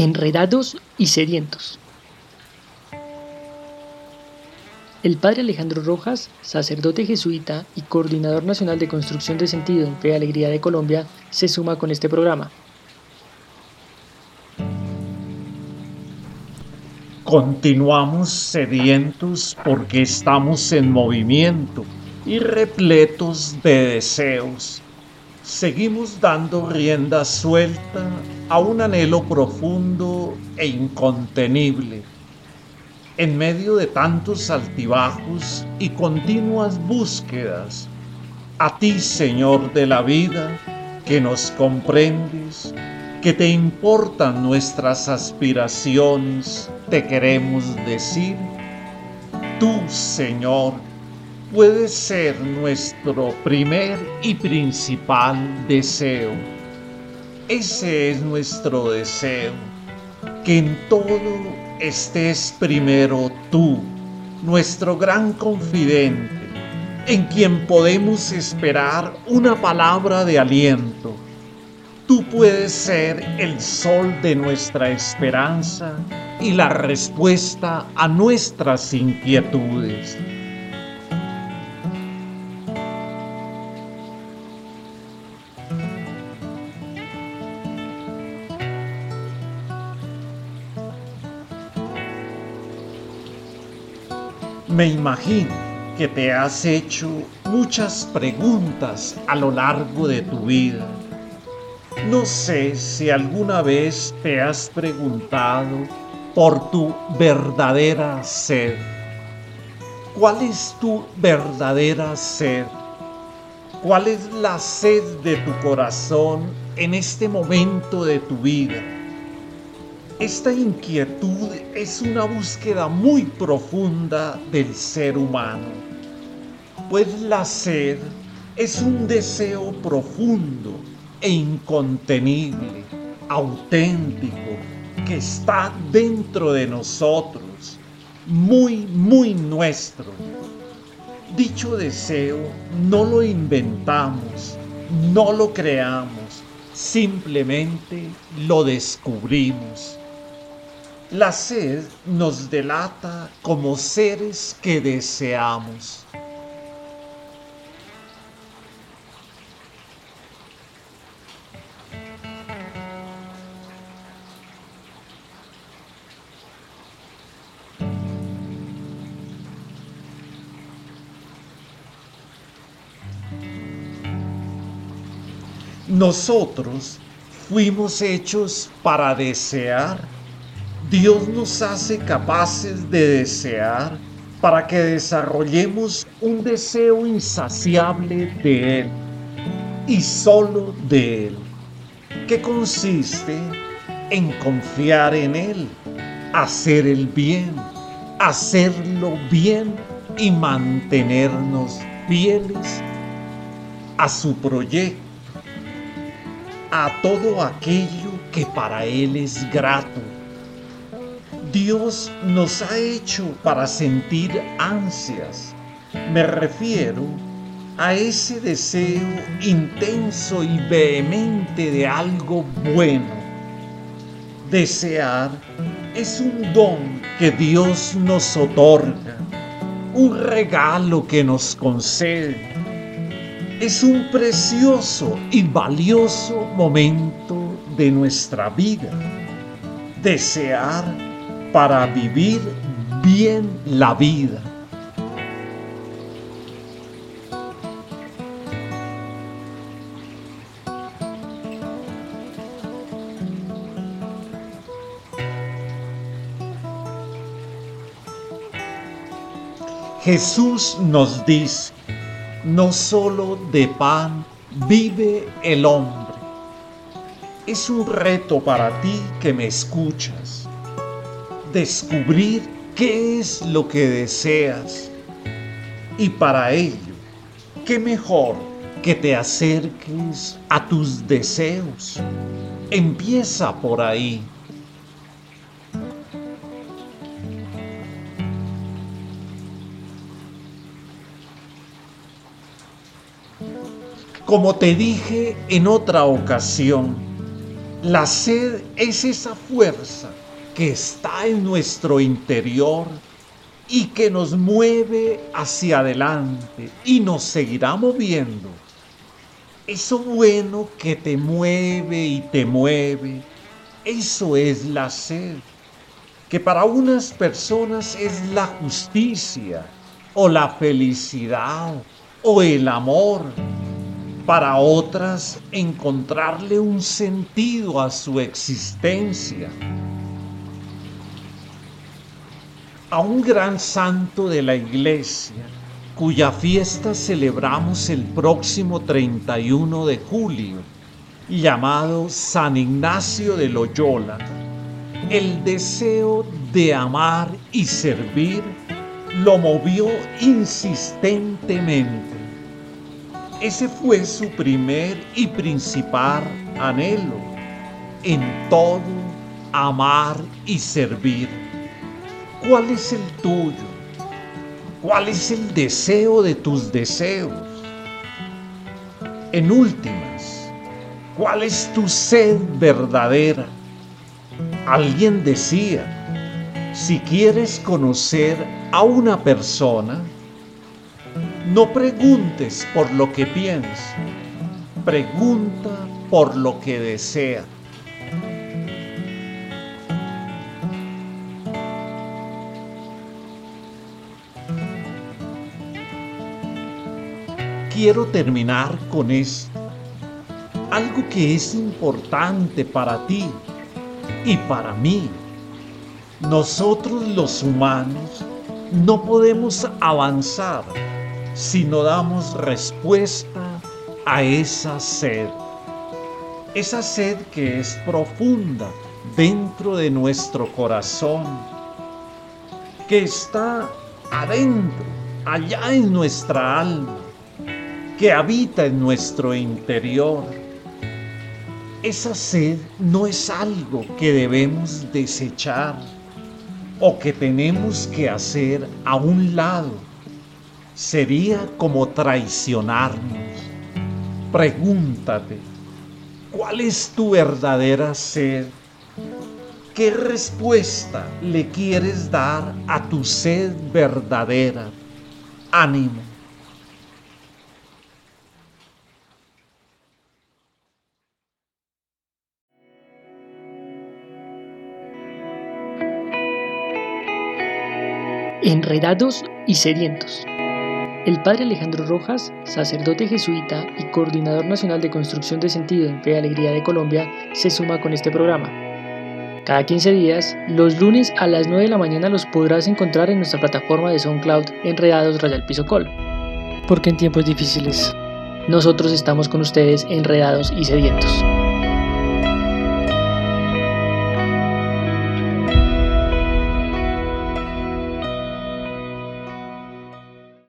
Enredados y sedientos. El padre Alejandro Rojas, sacerdote jesuita y coordinador nacional de construcción de sentido en Fe y Alegría de Colombia, se suma con este programa. Continuamos sedientos porque estamos en movimiento y repletos de deseos seguimos dando rienda suelta a un anhelo profundo e incontenible. En medio de tantos altibajos y continuas búsquedas, a ti, Señor de la vida, que nos comprendes, que te importan nuestras aspiraciones, te queremos decir, tú, Señor, puede ser nuestro primer y principal deseo. Ese es nuestro deseo, que en todo estés primero tú, nuestro gran confidente, en quien podemos esperar una palabra de aliento. Tú puedes ser el sol de nuestra esperanza y la respuesta a nuestras inquietudes. Me imagino que te has hecho muchas preguntas a lo largo de tu vida. No sé si alguna vez te has preguntado por tu verdadera sed. ¿Cuál es tu verdadera sed? ¿Cuál es la sed de tu corazón en este momento de tu vida? Esta inquietud es una búsqueda muy profunda del ser humano, pues la sed es un deseo profundo e incontenible, auténtico, que está dentro de nosotros, muy, muy nuestro. Dicho deseo no lo inventamos, no lo creamos, simplemente lo descubrimos la sed nos delata como seres que deseamos. Nosotros fuimos hechos para desear Dios nos hace capaces de desear para que desarrollemos un deseo insaciable de Él y solo de Él, que consiste en confiar en Él, hacer el bien, hacerlo bien y mantenernos fieles a su proyecto, a todo aquello que para Él es grato Dios nos ha hecho para sentir ansias. Me refiero a ese deseo intenso y vehemente de algo bueno. Desear es un don que Dios nos otorga, un regalo que nos concede. Es un precioso y valioso momento de nuestra vida. Desear para vivir bien la vida. Jesús nos dice, no solo de pan vive el hombre. Es un reto para ti que me escuchas descubrir qué es lo que deseas. Y para ello, qué mejor que te acerques a tus deseos. Empieza por ahí. Como te dije en otra ocasión, La sed es esa fuerza que está en nuestro interior y que nos mueve hacia adelante y nos seguirá moviendo. Eso bueno que te mueve y te mueve, eso es la sed, que para unas personas es la justicia o la felicidad o el amor, para otras encontrarle un sentido a su existencia a un gran santo de la iglesia, cuya fiesta celebramos el próximo 31 de julio, llamado San Ignacio de Loyola, el deseo de amar y servir lo movió insistentemente. Ese fue su primer y principal anhelo, en todo amar y servir ¿Cuál es el tuyo? ¿Cuál es el deseo de tus deseos? En últimas, ¿cuál es tu sed verdadera? Alguien decía, si quieres conocer a una persona, no preguntes por lo que piensa, pregunta por lo que desea. Quiero terminar con esto. Algo que es importante para ti y para mí. Nosotros los humanos no podemos avanzar si no damos respuesta a esa sed. Esa sed que es profunda dentro de nuestro corazón, que está adentro, allá en nuestra alma que habita en nuestro interior. Esa sed no es algo que debemos desechar o que tenemos que hacer a un lado. Sería como traicionarnos. Pregúntate, ¿cuál es tu verdadera sed? ¿Qué respuesta le quieres dar a tu sed verdadera? Ánimo Enredados y sedientos. El padre Alejandro Rojas, sacerdote jesuita y coordinador nacional de construcción de sentido en Fe y Alegría de Colombia, se suma con este programa. Cada 15 días, los lunes a las 9 de la mañana los podrás encontrar en nuestra plataforma de SoundCloud Enredados Rayal Piso Col. Porque en tiempos difíciles, nosotros estamos con ustedes enredados y sedientos.